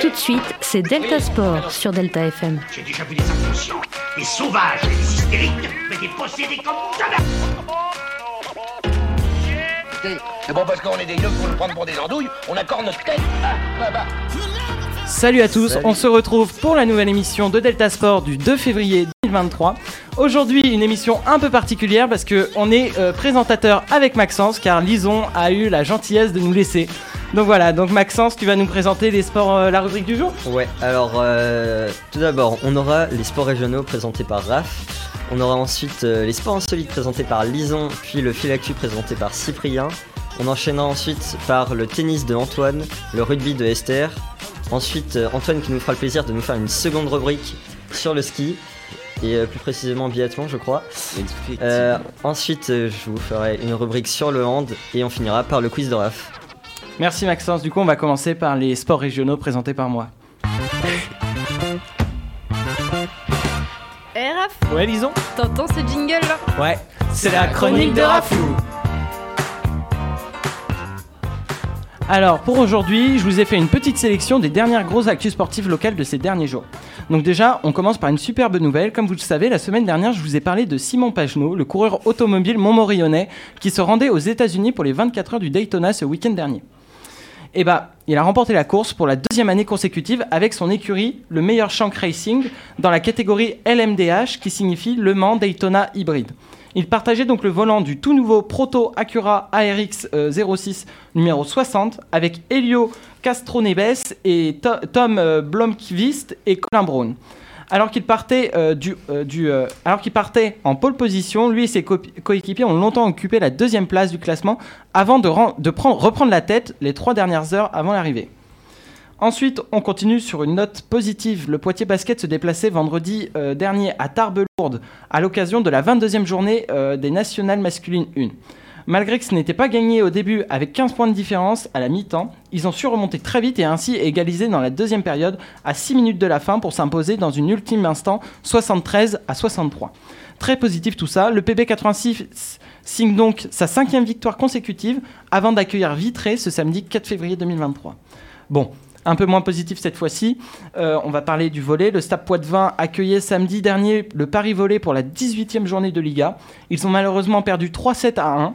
Tout de suite, c'est Delta Sport sur Delta FM. J'ai déjà vu des inconscients, des sauvages, des hystériques, mais des possédés comme jamais C'est bon parce qu'on est des yeux pour nous prendre pour des andouilles, on accorde notre tête. Ah, bah, bah. Salut à tous, on se retrouve pour la nouvelle émission de Delta Sport du 2 février 2023. Aujourd'hui, une émission un peu particulière parce que on est euh, présentateur avec Maxence car Lison a eu la gentillesse de nous laisser. Donc voilà, donc Maxence, tu vas nous présenter les sports, euh, la rubrique du jour Ouais, alors euh, tout d'abord, on aura les sports régionaux présentés par Raph. On aura ensuite euh, les sports insolites présentés par Lison, puis le fil actu présenté par Cyprien. On enchaînera ensuite par le tennis de Antoine, le rugby de Esther. Ensuite, euh, Antoine qui nous fera le plaisir de nous faire une seconde rubrique sur le ski. Et plus précisément biathlon, je crois. Euh, ensuite, je vous ferai une rubrique sur le hand. Et on finira par le quiz de Raph. Merci Maxence, du coup on va commencer par les sports régionaux présentés par moi. Eh Raph, Ouais Lison t'entends ce jingle là Ouais, c'est la chronique de Rafou. Alors pour aujourd'hui, je vous ai fait une petite sélection des dernières grosses actus sportives locales de ces derniers jours. Donc déjà, on commence par une superbe nouvelle. Comme vous le savez, la semaine dernière, je vous ai parlé de Simon Pagenaud, le coureur automobile montmorillonnais, qui se rendait aux États-Unis pour les 24 heures du Daytona ce week-end dernier. Et bah, il a remporté la course pour la deuxième année consécutive avec son écurie, le meilleur Shank Racing, dans la catégorie LMDH, qui signifie Le Mans Daytona Hybride. Il partageait donc le volant du tout nouveau Proto Acura ARX euh, 06 numéro 60 avec Elio Castroneves et To- Tom euh, Blomqvist et Colin Brown. Alors qu'il partait, euh, euh, euh, alors qu'il partait en pole position, lui et ses co- coéquipiers ont longtemps occupé la deuxième place du classement avant de, ren- de prendre- reprendre la tête les trois dernières heures avant l'arrivée. Ensuite, on continue sur une note positive. Le Poitiers Basket se déplaçait vendredi dernier à Tarbes-Lourdes à l'occasion de la 22e journée des nationales masculines 1. Malgré que ce n'était pas gagné au début avec 15 points de différence à la mi-temps, ils ont su remonter très vite et ainsi égaliser dans la deuxième période à 6 minutes de la fin pour s'imposer dans une ultime instant 73 à 63. Très positif tout ça, le PB86 signe donc sa cinquième victoire consécutive avant d'accueillir Vitré ce samedi 4 février 2023. Bon, un peu moins positif cette fois-ci, euh, on va parler du volet. Le Stade Poitvin accueillait samedi dernier le Paris Volley pour la 18e journée de Liga. Ils ont malheureusement perdu 3-7 à 1.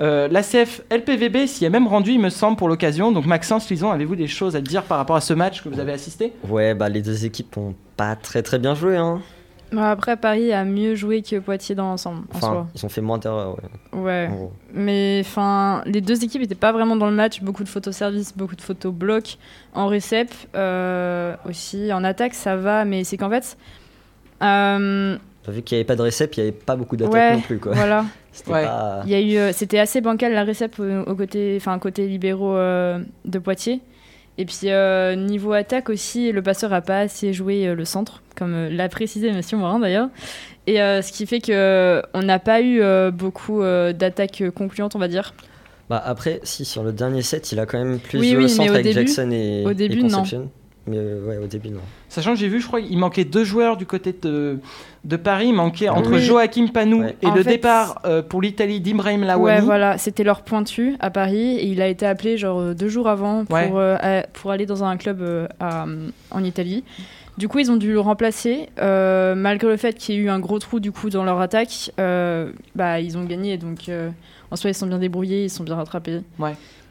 Euh, L'ACF LPVB s'y est même rendu, il me semble, pour l'occasion. Donc Maxence, Lison, avez-vous des choses à dire par rapport à ce match que vous avez assisté? Ouais, bah les deux équipes ont pas très très bien joué. Hein. Bon, Après, Paris a mieux joué que Poitiers dans l'ensemble, en Enfin, ils ont fait moins d'erreurs. Ouais. Ouais. en. Mais enfin, les deux équipes n'étaient pas vraiment dans le match. Beaucoup de photos service, beaucoup de photos bloc. En récep euh, aussi. En attaque, ça va, mais c'est qu'en fait. euh, vu qu'il n'y avait pas de récep, il n'y avait pas beaucoup d'attaques Ouais, non plus. Quoi. voilà. C'était Ouais. pas... Il y a eu, euh, c'était assez bancal la récep au, au côté, enfin côté libéraux euh, de Poitiers. Et puis euh, niveau attaque aussi, le passeur a pas assez joué euh, le centre, comme euh, l'a précisé Monsieur Morin d'ailleurs. Et euh, ce qui fait que euh, on n'a pas eu euh, beaucoup euh, d'attaques euh, concluantes, on va dire. Bah après, si sur le dernier set, il a quand même plus Oui, joué oui, au centre au avec début- Jackson et, au et début, non. Mais euh, ouais, au début, non. Sachant que j'ai vu, je crois qu'il manquait deux joueurs du côté de, de Paris. Il manquait entre Oui. Joachim Panou Ouais. et En le fait, départ euh, pour l'Italie d'Ibrahim Ouais, Lawani. voilà, c'était leur pointu à Paris et il a été appelé genre euh, deux jours avant pour, Ouais. euh, à- pour aller dans un club euh, à- en Italie. Du coup, ils ont dû le remplacer, euh, malgré le fait qu'il y ait eu un gros trou du coup dans leur attaque. euh, bah, ils ont gagné, donc euh, en soi, ils sont bien débrouillés, ils sont bien rattrapés.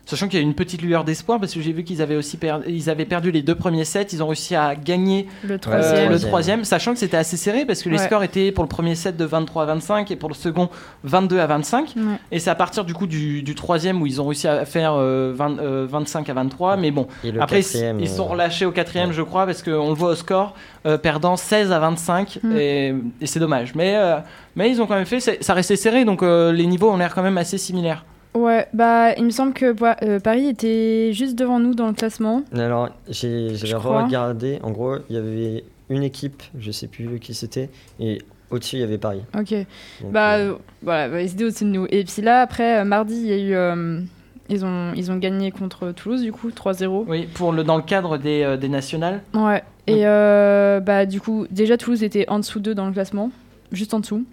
Sachant qu'il y a une petite lueur d'espoir parce que j'ai vu qu'ils avaient aussi per- ils avaient perdu les deux premiers sets. Ils ont réussi à gagner Le euh, troisième. le Troisième. troisième, sachant que c'était assez serré parce que les scores étaient pour le premier set de 23 à 25 et pour le second 22 à 25. Ouais. Et c'est à partir du coup du, du troisième où ils ont réussi à faire euh, 20, euh, 25 à 23. Mais bon, après ils sont euh, relâchés au quatrième, ouais. je crois, parce qu'on le voit au score euh, perdant 16 à 25 Mm. et, et c'est dommage. Mais euh, mais ils ont quand même fait, ça restait serré donc euh, les niveaux ont l'air quand même assez similaires. Ouais, bah, il me semble que euh, Paris était juste devant nous dans le classement. Alors, j'ai- regardé. En gros, il y avait une équipe, je sais plus qui c'était, et au-dessus, il y avait Paris. Ok. Donc, Bah euh, euh, voilà, bah, ils étaient au-dessus de nous. Et puis là, après, euh, mardi, il y a eu. euh, ils, ont, ils ont gagné contre Toulouse, du coup, 3-0. Oui, pour le dans le cadre des, euh, des nationales. Ouais. Et euh, bah, du coup, déjà, Toulouse était en dessous d'eux dans le classement, juste en dessous.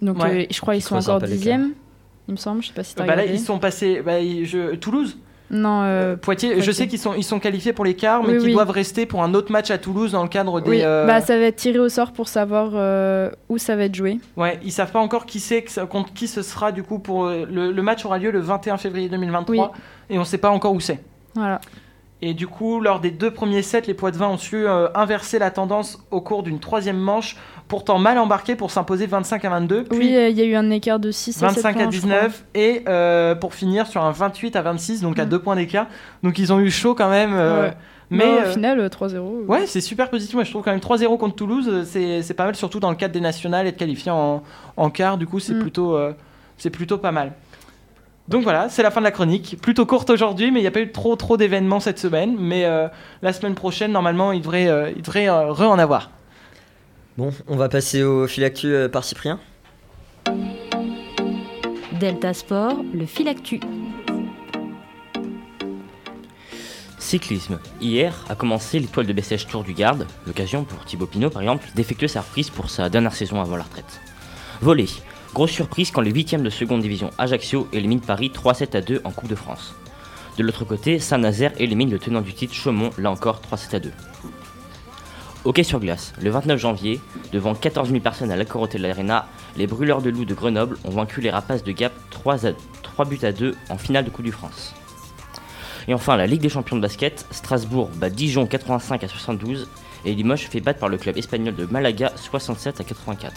Donc, Ouais. euh, je crois qu'ils Qui sont encore dixième, il me semble. Je sais pas si t'as Bah là ils sont passés, bah, je- Toulouse. Non, euh, Poitiers, je sais qu'ils sont, ils sont qualifiés pour les quarts, mais Oui, qu'ils oui. doivent rester pour un autre match à Toulouse dans le cadre des. oui, euh, bah, ça va être tiré au sort pour savoir euh, où ça va être joué. Ouais, ils savent pas encore qui c'est, contre qui ce sera du coup pour euh, le, le match aura lieu le 21 février 2023 Oui. et on sait pas encore où c'est. Voilà. Et du coup, lors des deux premiers sets, les Poitevins ont su euh, inverser la tendance au cours d'une troisième manche, pourtant mal embarquée pour s'imposer 25 à 22, puis Oui, euh, il y a eu un écart de 6 à 7 25 à points, je crois. 19 et euh, pour finir sur un 28 à 26, donc à Mm. deux points d'écart. Donc ils ont eu chaud quand même. euh, Ouais. Mais au final, euh, 3-0. Ouais, c'est super positif. Moi, je trouve quand même 3-0 contre Toulouse, c'est pas mal, surtout dans le cadre des nationales, être qualifié en, en quart, du coup, c'est Mm. plutôt, c'est plutôt pas mal. Donc voilà, c'est la fin de la chronique. Plutôt courte aujourd'hui, mais il n'y a pas eu trop trop d'événements cette semaine. Mais euh, la semaine prochaine, normalement, il devrait, euh, il devrait euh, re en avoir. Bon, on va passer au fil actu euh, par Cyprien. Delta Sport, le fil actu. Cyclisme. Hier a commencé l'étoile de Bessèges Tour du Garde, l'occasion pour Thibaut Pinot par exemple d'effectuer sa reprise pour sa dernière saison avant la retraite. Volley. Grosse surprise quand les 8 de seconde division Ajaccio élimine Paris 3-7 à 2 en Coupe de France. De l'autre côté, Saint-Nazaire élimine le tenant du titre Chaumont, là encore 3-7 à 2. Hockey sur glace. Le 29 janvier, devant 14 000 personnes à l'Accor Hotel Arena, les brûleurs de loups de Grenoble ont vaincu les rapaces de Gap 3, à, 3 buts à 2 en finale de Coupe du France. Et enfin, la Ligue des champions de basket, Strasbourg bat Dijon 85 à 72 et Limoges fait battre par le club espagnol de Malaga 67 à 84.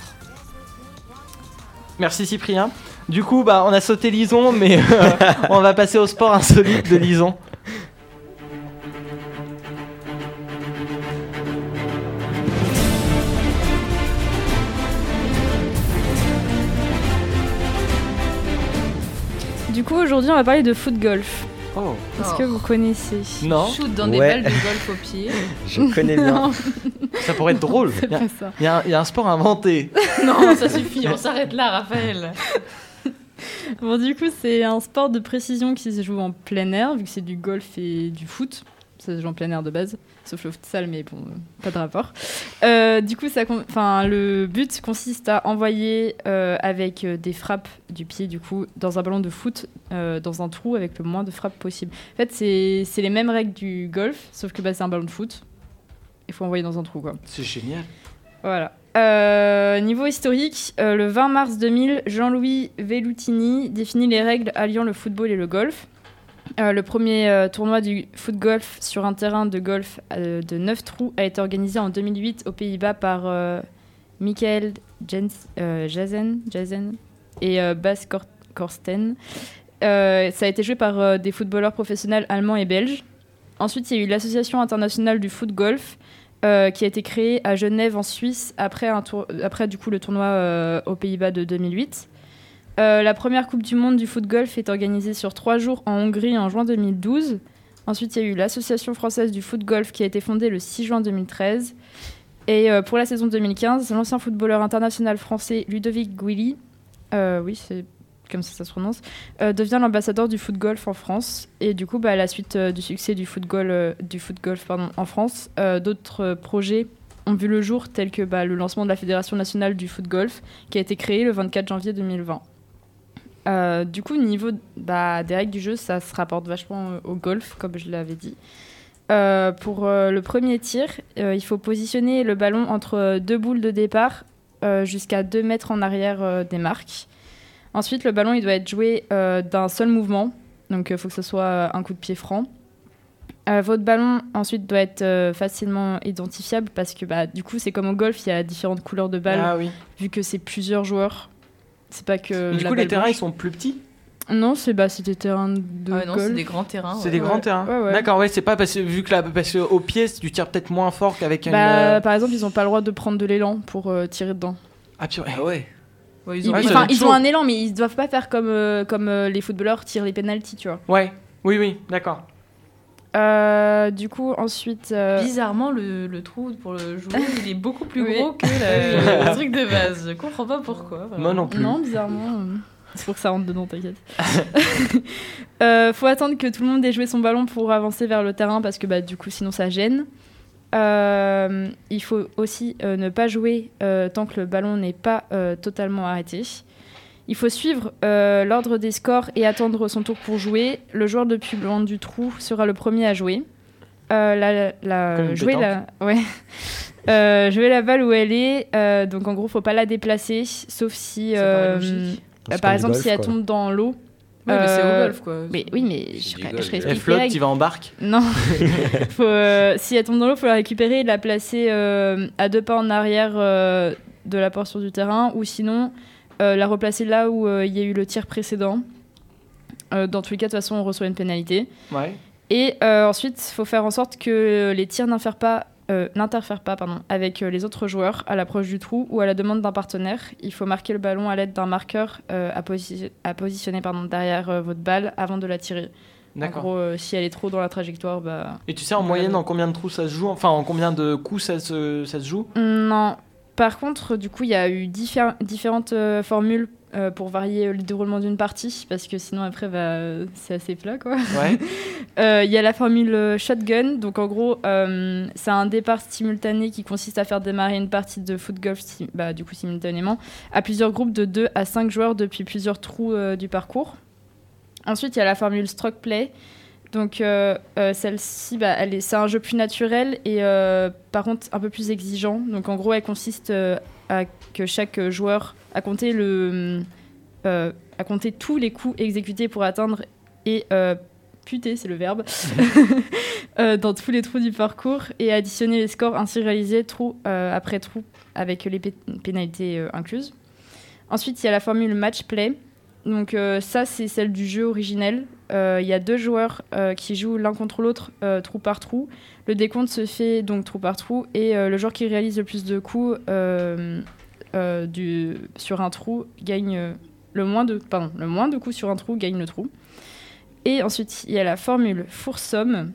Merci Cyprien. Du coup, bah, on a sauté Lison, mais euh, on va passer au sport insolite de Lison. Du coup, aujourd'hui, on va parler de foot golf. Oh. Est-ce Oh. que vous connaissez Non, Shoot dans des Ouais. balles de golf au pied. Je connais bien. Ça pourrait être drôle. c'est Il y, a- pas ça. il y a un- il y a un sport inventé. non, ça suffit, on s'arrête là, Raphaël. Bon, du coup, c'est un sport de précision qui se joue en plein air, vu que c'est du golf et du foot. Ça se joue en plein air de base, sauf le futsal, mais bon, pas de rapport. Euh, du coup, ça, enfin, le but consiste à envoyer euh, avec euh, des frappes du pied, du coup, dans un ballon de foot, euh, dans un trou avec le moins de frappes possible. En fait, c'est c'est les mêmes règles du golf, sauf que bah, c'est un ballon de foot. Il faut envoyer dans un trou, quoi. C'est génial. Voilà. Euh, niveau historique, euh, le 20 mars 2000, Jean-Louis Vellutini définit les règles alliant le football et le golf. Euh, le premier euh, tournoi du foot golf sur un terrain de golf euh, de 9 trous a été organisé en 2008 aux Pays-Bas par Michael Jens, Jazen, et Bas Kor- Korsten. Ça a été joué par des footballeurs professionnels allemands et belges. Ensuite, il y a eu l'Association internationale du foot golf qui a été créée à Genève en Suisse après, après du coup, le tournoi aux Pays-Bas de 2008. Euh, la première Coupe du Monde du foot golf est organisée sur trois jours en Hongrie en juin 2012. Ensuite, il y a eu l'Association française du foot golf qui a été fondée le 6 juin 2013. Et euh, pour la saison 2015, l'ancien footballeur international français Ludovic Guilly, euh, oui, c'est comme ça ça se prononce, devient l'ambassadeur du foot golf en France. Et du coup, bah, à la suite du succès du foot euh, du foot golf en France, d'autres projets ont vu le jour, tels que bah, le lancement de la Fédération nationale du foot golf, qui a été créée le 24 janvier 2020. Euh, du coup, niveau bah, des règles du jeu, ça se rapporte vachement euh, au golf, comme je l'avais dit. Euh, pour euh, le premier tir, il faut positionner le ballon entre deux boules de départ jusqu'à 2 mètres en arrière des marques. Ensuite, le ballon il doit être joué d'un seul mouvement, donc il faut que ce soit un coup de pied franc. Votre ballon ensuite doit être facilement identifiable parce que bah, du coup c'est comme au golf, il y a différentes couleurs de balles Ah oui. vu que c'est plusieurs joueurs. C'est pas que du la coup, les terrains, ils sont plus petits? Non, c'est bah, c'est des terrains de Ah ouais, non, golf. c'est des grands terrains. C'est ouais. des Ouais. grands terrains. Ouais, ouais. D'accord, ouais, c'est pas parce que vu que là, parce que au pied, tu tires peut-être moins fort qu'avec. Bah, euh, Par exemple, ils ont pas le droit de prendre de l'élan pour euh, tirer dedans. Ah, purée. ouais. Ouais, ils Ils, ont ils ont un élan, mais ils doivent pas faire comme, euh, comme euh, les footballeurs tirent les pénalties, tu vois. Ouais. Oui, oui, d'accord. Euh, du coup, ensuite. euh, Bizarrement, le, le trou pour le joueur, il est beaucoup plus Oui. gros que la- le truc de base. Je comprends pas pourquoi. vraiment. Moi non plus. Non, bizarrement. euh, C'est pour que ça rentre dedans, t'inquiète. euh, faut attendre que tout le monde ait joué son ballon pour avancer vers le terrain parce que bah, du coup, sinon ça gêne. Euh, il faut aussi euh, ne pas jouer euh, tant que le ballon n'est pas euh, totalement arrêté. Il faut suivre euh, l'ordre des scores et attendre son tour pour jouer. Le joueur depuis loin du trou sera le premier à jouer. Euh, la, la- jouer, la, ouais. Euh, jouer la balle où elle est. Euh, donc en gros, faut pas la déplacer, sauf si, euh, euh, C'est par exemple, si elle quoi. tombe dans l'eau. Oui, mais c'est au golf, quoi. Mais oui, mais je, je réexplique Elle flotte, tu vas en barque. Non. faut, euh, si elle tombe dans l'eau, il faut la récupérer et la placer euh, à deux pas en arrière euh, de la portion du terrain, ou sinon euh, la replacer là où euh, il y a eu le tir précédent. Euh, dans tous les cas, de toute façon, on reçoit une pénalité. Ouais. Et euh, ensuite, il faut faire en sorte que les tirs n'interfèrent pas, euh, n'interfèrent pas pardon, avec euh, les autres joueurs à l'approche du trou ou à la demande d'un partenaire. Il faut marquer le ballon à l'aide d'un marqueur euh, à, posi- à positionner pardon, derrière euh, votre balle avant de la tirer. En D'accord. gros, euh, si elle est trop dans la trajectoire, bah. Et tu sais en moyenne en combien de trous ça se joue? Enfin, en combien de coups ça se, ça se joue? Non. Par contre, du coup, il y a eu diffé- différentes euh, formules euh, pour varier le déroulement d'une partie, parce que sinon, après, bah, c'est assez plat, quoi. Ouais. Euh, Il y a la formule shotgun, donc en gros, c'est un départ simultané qui consiste à faire démarrer une partie de foot golf, bah, du coup, simultanément, à plusieurs groupes de 2 à 5 joueurs depuis plusieurs trous du parcours. Ensuite, il y a la formule stroke play. Donc, euh, euh, celle-ci, bah, c'est un jeu plus naturel et euh, par contre un peu plus exigeant. Donc, en gros, elle consiste à que chaque joueur a compté, tous les coups exécutés pour atteindre et puter, c'est le verbe, dans tous les trous du parcours et additionner les scores ainsi réalisés trou après trou avec les pé- pénalités incluses. Ensuite, il y a la formule match play. Donc ça, c'est celle du jeu originel. Euh, Il y a deux joueurs euh, qui jouent l'un contre l'autre, euh, trou par trou. Le décompte se fait donc trou par trou et le joueur qui réalise le plus de coups sur un trou gagne le moins de pardon le moins de coups sur un trou gagne le trou. Et ensuite, il y a la formule foursomme.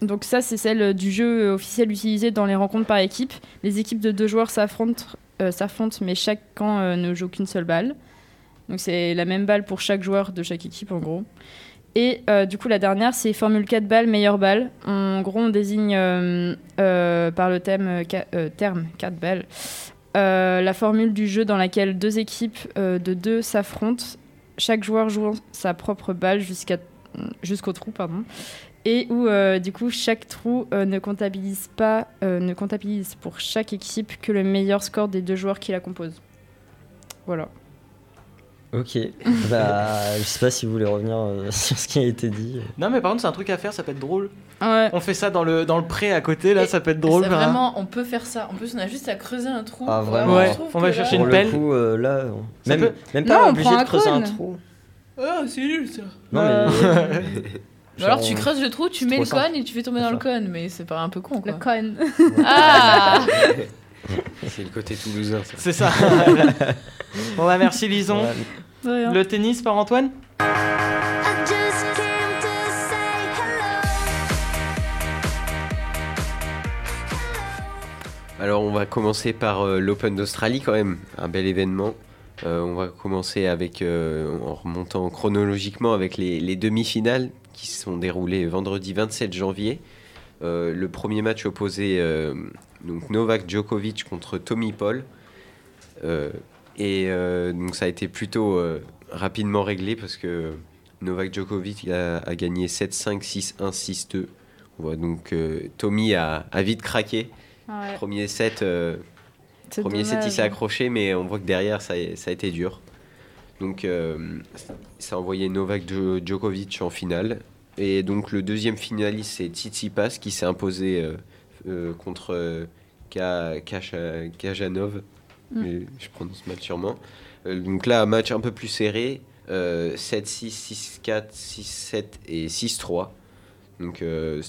Donc ça, c'est celle du jeu officiel utilisé dans les rencontres par équipe. Les équipes de deux joueurs s'affrontent, mais chaque camp ne joue qu'une seule balle. Donc c'est la même balle pour chaque joueur de chaque équipe en gros. Et euh, du coup la dernière c'est formule 4 balles, meilleure balle. En gros on désigne euh, euh, par le thème, terme 4 balles la formule du jeu dans laquelle deux équipes de deux s'affrontent, chaque joueur jouant sa propre balle jusqu'au trou pardon. Et où du coup chaque trou ne comptabilise pas ne comptabilise pour chaque équipe que le meilleur score des deux joueurs qui la composent. Voilà. Ok. bah, je sais pas si vous voulez revenir euh, sur ce qui a été dit. Non, mais par contre, c'est un truc à faire, ça peut être drôle. Ouais. On fait ça dans le, dans le pré à côté, là, Et ça peut être drôle. Vraiment, on peut faire ça. En plus, on a juste à creuser un trou. Ah, Vraiment, On va chercher là- une Pour pelle. le coup, euh, là, on- même, peut- même Non, pas obligé de creuser un cône. trou. Ah, c'est nul ça. Non, Euh, Ou alors tu Genre, creuses le trou, tu mets le cône et tu fais tomber dans le cône, mais c'est pas un peu con Le quoi. con. Ah C'est le côté toulousain, ça. C'est ça. bon, bah, merci Lison. ouais. Rien. Le tennis par Antoine Alors on va commencer par euh, l'Open d'Australie quand même, un bel événement. Euh, on va commencer avec, euh, en remontant chronologiquement avec les, les demi-finales qui se sont déroulées vendredi 27 janvier. Euh, le premier match opposait euh, donc Novak Djokovic contre Tommy Paul. Et euh, donc ça a été plutôt euh, rapidement réglé parce que Novak Djokovic a, a gagné 7-5, 6-1, 6-2. On voit donc euh, Tommy a, a vite craqué. Ouais, Premier set, premier set, il s'est accroché, mais on voit que derrière, ça, a- ça a été dur. Donc, ça a envoyé Novak Djo- Djokovic en finale. Et donc, le deuxième finaliste, c'est Tsitsipas qui s'est imposé euh, euh, contre euh, Kajanov. Mm. Mais Je prononce mal sûrement. Euh, donc là, un match un peu plus serré. euh, 7-6, 6-4, 6-7 et 6-3. Donc, euh,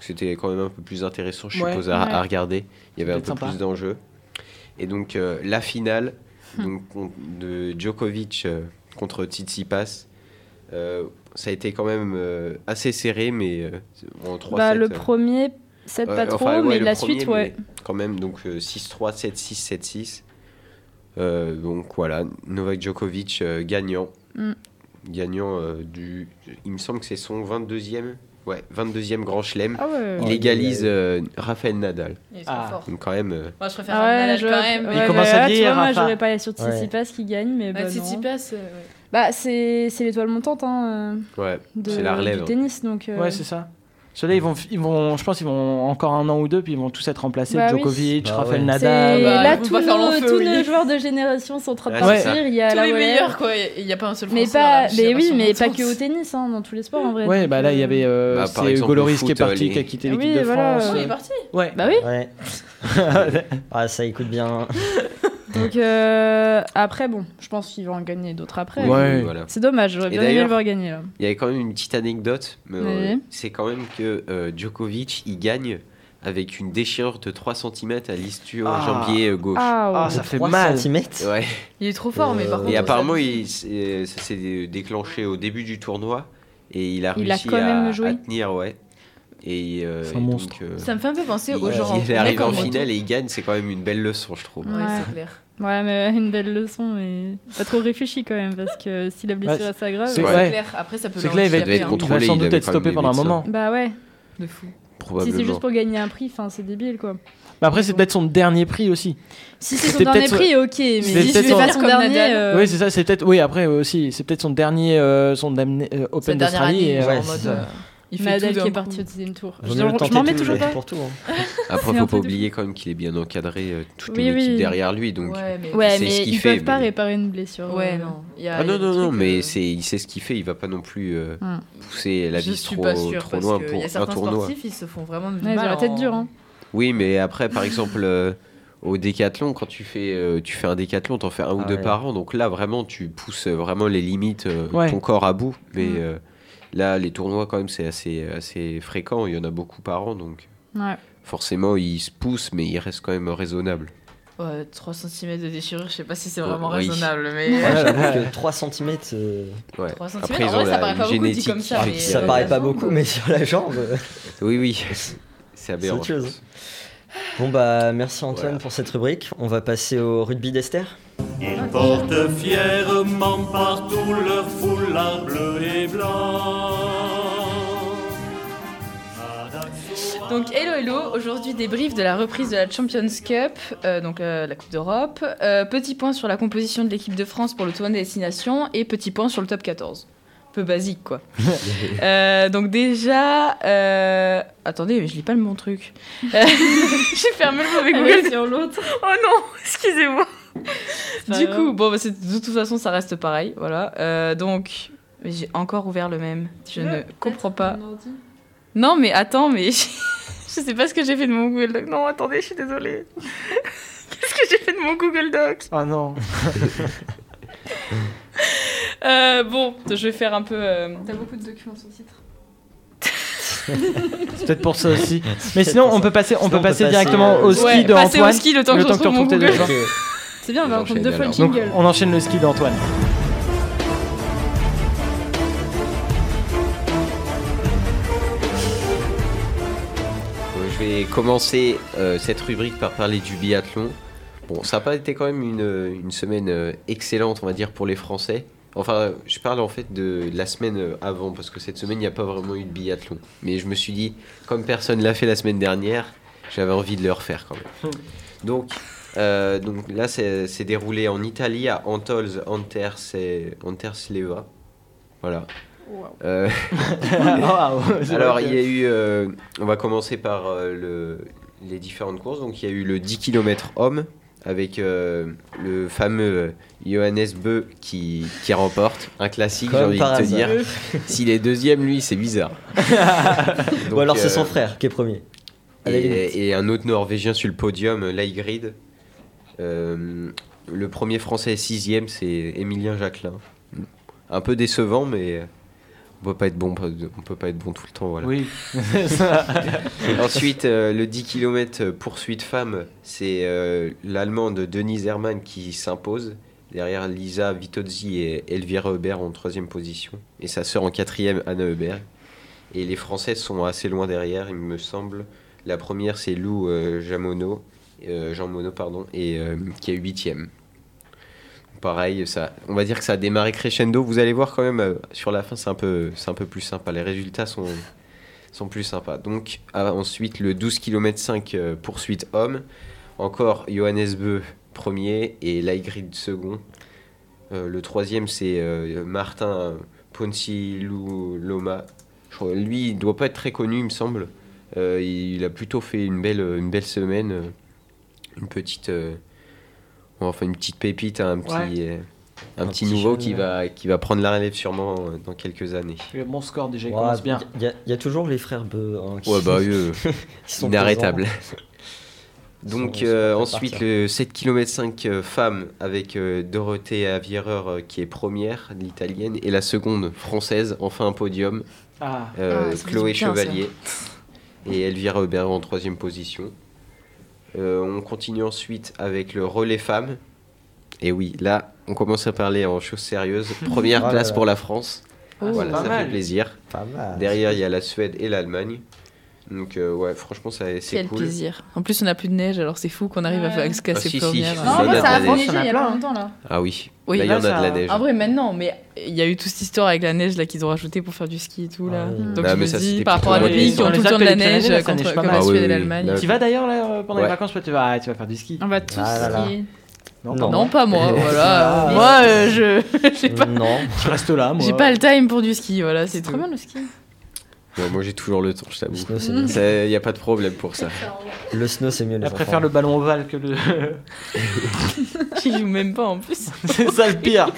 c'était quand même un peu plus intéressant, je Ouais. suppose, à, Ouais. à regarder. Il y avait un peu sympa. plus d'enjeux. Et donc, euh, la finale donc, con- de Djokovic euh, contre Tsitsipas, euh, ça a été quand même assez serré, mais en 3 Bah, le premier, 7 ouais, pas trop, enfin, ouais, mais la premier, suite, ouais. Quand même, donc euh, 6-3, 7-6, 7-6. Euh, donc voilà, Novak Djokovic euh, gagnant. Mm. Gagnant euh, du. Il me semble que c'est son 22e Ouais, 22e Grand Chelem. Ah ouais. Il Oh, égalise il euh, Raphaël Nadal. Il est trop Ah. fort. Donc quand même... euh, Moi, je préfère Ah ouais, Nadal je- quand même. ouais, mais- commence bah, à vieillir, vois, moi, j'aurais pas sur Ouais. Tsitsipas qui gagne, mais Bah, bah. Tsitsipas, euh, ouais. Bah, c'est l'étoile montante hein, euh, Ouais, de, c'est la relève. du tennis, donc... euh, Ouais, c'est ça. Ceux-là, ils vont, ils vont, je pense qu'ils vont encore un an ou deux, puis ils vont tous être remplacés. Bah. Djokovic, Bah Rafael ouais. Nadal. Bah, là, tous, nos, l'enfeu, tous oui. nos joueurs de génération sont en train de partir. Il y a Tous la les meilleurs, quoi. Il n'y a pas un seul Mais Français pas, mais oui, mais pas que au tennis, hein, dans tous les sports en vrai. Ouais, bah là, il y euh, avait euh, Bah, c'est Goloris le qui est parti, les- qui a quitté Ah l'équipe oui, de voilà, France. Il est parti. Ouais. Bah oui. Ouais. ah, ça écoute bien. Donc euh, après, bon, je pense qu'ils vont en gagner d'autres après. Ouais. Voilà. C'est dommage, j'aurais Et bien aimé d'ailleurs- le voir gagner là. Il y avait quand même une petite anecdote, mais euh, Oui. c'est quand même que euh, Djokovic, il gagne avec une déchirure de 3 cm à l'ischio-jambier euh, gauche. Ah, ça fait mal. centimètres. Ouais. Il est trop fort, mais par contre. Et apparemment, ça- il, ça s'est déclenché au début du tournoi et il a Il a réussi quand même à, joué. à tenir, ouais. Et, euh, C'est un et monstre. donc, euh, Ça me fait un peu penser aux gens. il arrive en finale et il gagne, c'est quand même une belle leçon, je trouve. Ouais, Ouais. c'est clair. Ouais, mais une belle leçon, mais pas trop réfléchi quand même, parce que si la blessure Ouais, est assez grave. c'est- Ouais. clair. Après, ça peut C'est là, il va être, hein. il va sans doute être stoppé pendant un moment. Bah ouais. De fou. Si c'est juste pour gagner un prix, enfin c'est débile quoi. Mais après, c'est peut-être son dernier prix aussi. Si c'est son dernier prix, ok, mais si c'est pas son Comme dernier. Euh, Oui, c'est ça. C'est peut-être. Oui, après euh, aussi, c'est peut-être son dernier, euh, son euh, Open d'Australie. euh, ouais, Il fait Nadal tout qui est parti au deuxième tour. Je, je m'en mets toujours pas. pour tout. hein. Après, faut pas oublier quand même qu'il est bien encadré, euh, toute Oui, une équipe oui. derrière lui. Donc... Ouais, mais. Ouais, ce qu'il ils fait, peuvent pas mais- réparer une blessure. Ouais, euh, non. Il y a- Ah il y a non, non, non, mais euh, c'est, il sait ce qu'il fait, il va pas non plus euh, Hmm. pousser la vis trop, pas sûre trop parce loin pour y a un tournoi. sportifs, ils se font vraiment Ouais, ils ont mal la tête dure. Hein. Oui, mais après, par exemple, au décathlon, quand tu fais, euh, tu fais un décathlon, t'en fais un ou Ah deux ouais. par an. Donc là, vraiment, tu pousses euh, vraiment les limites, euh, Ouais. ton corps à bout. Mais Mm. Euh, là, les tournois, quand même, c'est assez, assez fréquent. Il y en a beaucoup par an. Donc Ouais. forcément, ils se poussent, mais ils restent quand même raisonnables. Ouais, 3 cm de déchirure, je sais pas si c'est Ouais, vraiment oui. raisonnable, mais. Ouais, j'avoue que 3 cm, Ouais. 3 cm, Après, en vrai, ça la paraît pas beaucoup dit comme ça. mais, ça euh, paraît pas jambe, beaucoup, mais sur la jambe. euh, Oui, oui. C'est aberrant. autre chose. Bon bah merci Antoine Voilà. pour cette rubrique. On va passer au rugby d'Esther. Ils portent fièrement partout leur foulard bleu et blanc. Donc hello hello, aujourd'hui débrief de la reprise de la Champions Cup, euh, donc euh, la Coupe d'Europe. Euh, petit point sur la composition de l'équipe de France pour le tournoi des destinations et petit point sur le top 14. Peu basique quoi. Euh, donc déjà, euh, attendez, mais je lis pas le bon truc. J'ai fermé le mauvais Google. sur l'autre. Oh non, excusez-moi. Du coup, bon, bah, c'est- de toute façon, ça reste pareil, voilà. Euh, donc, j'ai encore ouvert le même. Je ne comprends pas. Non, mais attends, mais je sais pas ce que j'ai fait de mon Google Doc. Non, attendez, je suis désolée. Qu'est-ce que j'ai fait de mon Google Doc? Ah non. Euh, Bon, je vais faire un peu. euh, T'as beaucoup de documents sur le titre. C'est peut-être pour ça aussi. Mais sinon, on peut passer, on Sinon, peut on peut passer directement euh, au ski Ouais, de passer au Antoine. ski le temps que je tu retrouve mon Google. C'est bien, on va deux fois le jingle. on enchaîne le ski d'Antoine. Euh, Je vais commencer euh, cette rubrique par parler du biathlon. Bon, ça n'a pas été quand même une, une semaine euh, excellente, on va dire, pour les Français. Enfin, je parle en fait de la semaine avant, parce que cette semaine, il n'y a pas vraiment eu de biathlon. Mais je me suis dit, comme personne l'a fait la semaine dernière, j'avais envie de le refaire quand même. Donc, euh, donc là, c'est déroulé en Italie, à Antols, Anters et Antersleva. Voilà. Euh, alors, il y a eu. euh, on va commencer par euh, le, les différentes courses. Donc, il y a eu le 10 km homme avec euh, le fameux Johannes Beu qui, qui remporte. Un classique, j'ai envie de te hasard. dire. S'il est deuxième, lui, c'est bizarre. Ou alors c'est son frère qui est premier. Et, et un autre Norvégien sur le podium, Leigrid. Euh, le premier Français sixième, c'est Émilien Jacquelin. Un peu décevant, mais on peut pas être bon, on peut pas être bon tout le temps, voilà. Oui. Ensuite, euh, le 10 km poursuite femme, c'est euh, l'Allemande Denise Hermann qui s'impose. Derrière Lisa Vitozzi et Elvira Hubert en troisième position. Et sa sœur en quatrième, Anna Hubert. Et les Françaises sont assez loin derrière, il me semble. La première, c'est Lou euh, Jamono, euh, Jean Monod, pardon, et euh, qui est huitième. Pareil, ça, on va dire que ça a démarré crescendo. Vous allez voir quand même, euh, sur la fin, c'est un peu, un peu plus sympa. Les résultats sont, sont plus sympas. Donc ah, ensuite le 12 km 5 euh, poursuite homme. Encore Johannes Beu premier et Laigrid second. Euh, le troisième c'est euh, Martin crois- Lui il doit pas être très connu il me semble. Euh, il a plutôt fait une belle, une belle semaine. Euh, Une petite... euh, enfin une petite pépite, un petit... Ouais. euh, un, Un petit, petit nouveau qui ouais. va, qui va prendre la relève sûrement euh, dans quelques années. Le bon score déjà, il Ouais, commence bien. Il y, a- il y a toujours les frères Beu. hein, qui- Ouais, bah, eux, qui sont inarrêtable. présents. Donc sont- euh, ensuite partir. le 7 km 5 euh, femme avec euh, Dorothée Aviereur euh, qui est première, l'italienne, et la seconde française, enfin un podium, Ah. euh, Ah, Chloé bien. Chevalier et Elvire Aubert en troisième position. Euh, on continue ensuite avec le relais femme. Et oui, là, on commence à parler en choses sérieuses. Première Oh place pour la France. Oh, voilà, ça mal. fait plaisir. Pas mal. Derrière, il y a la Suède et l'Allemagne. Donc euh, ouais, franchement, ça- c'est Quel cool. plaisir. En plus, on n'a plus de neige, alors c'est fou qu'on arrive à Ouais. faire se casser Ah, si, si. première. Non, Non, moi, ça a neige. il y a pas longtemps là. Ah oui, Oui, là, il y en a là, de la ça- neige. En vrai, maintenant, mais il y a eu toute cette histoire avec la neige là qu'ils ont rajouté pour faire du ski et tout là. Ah. Donc Ah, je me ça, dis, par rapport à les- pays qui ont tout le temps de la neige, ça comme mal. la Ah, Suède et l'Allemagne. Tu vas d'ailleurs là, pendant les Ouais. vacances, tu vas, ah, tu vas faire du ski On va tous Ah skier. Non, Non. Non, pas moi, Ah. voilà. Moi, euh, je pas, Non. Je reste là, moi. j'ai pas le time pour du ski, voilà, c'est trop bien le ski. Ouais, moi j'ai toujours le temps, je t'avoue. Le snow, c'est mieux. Il n'y a pas de problème pour ça. Le snow, c'est mieux. Les Elle préfère le ballon ovale que le. Qui joue même pas en plus. c'est ça le pire.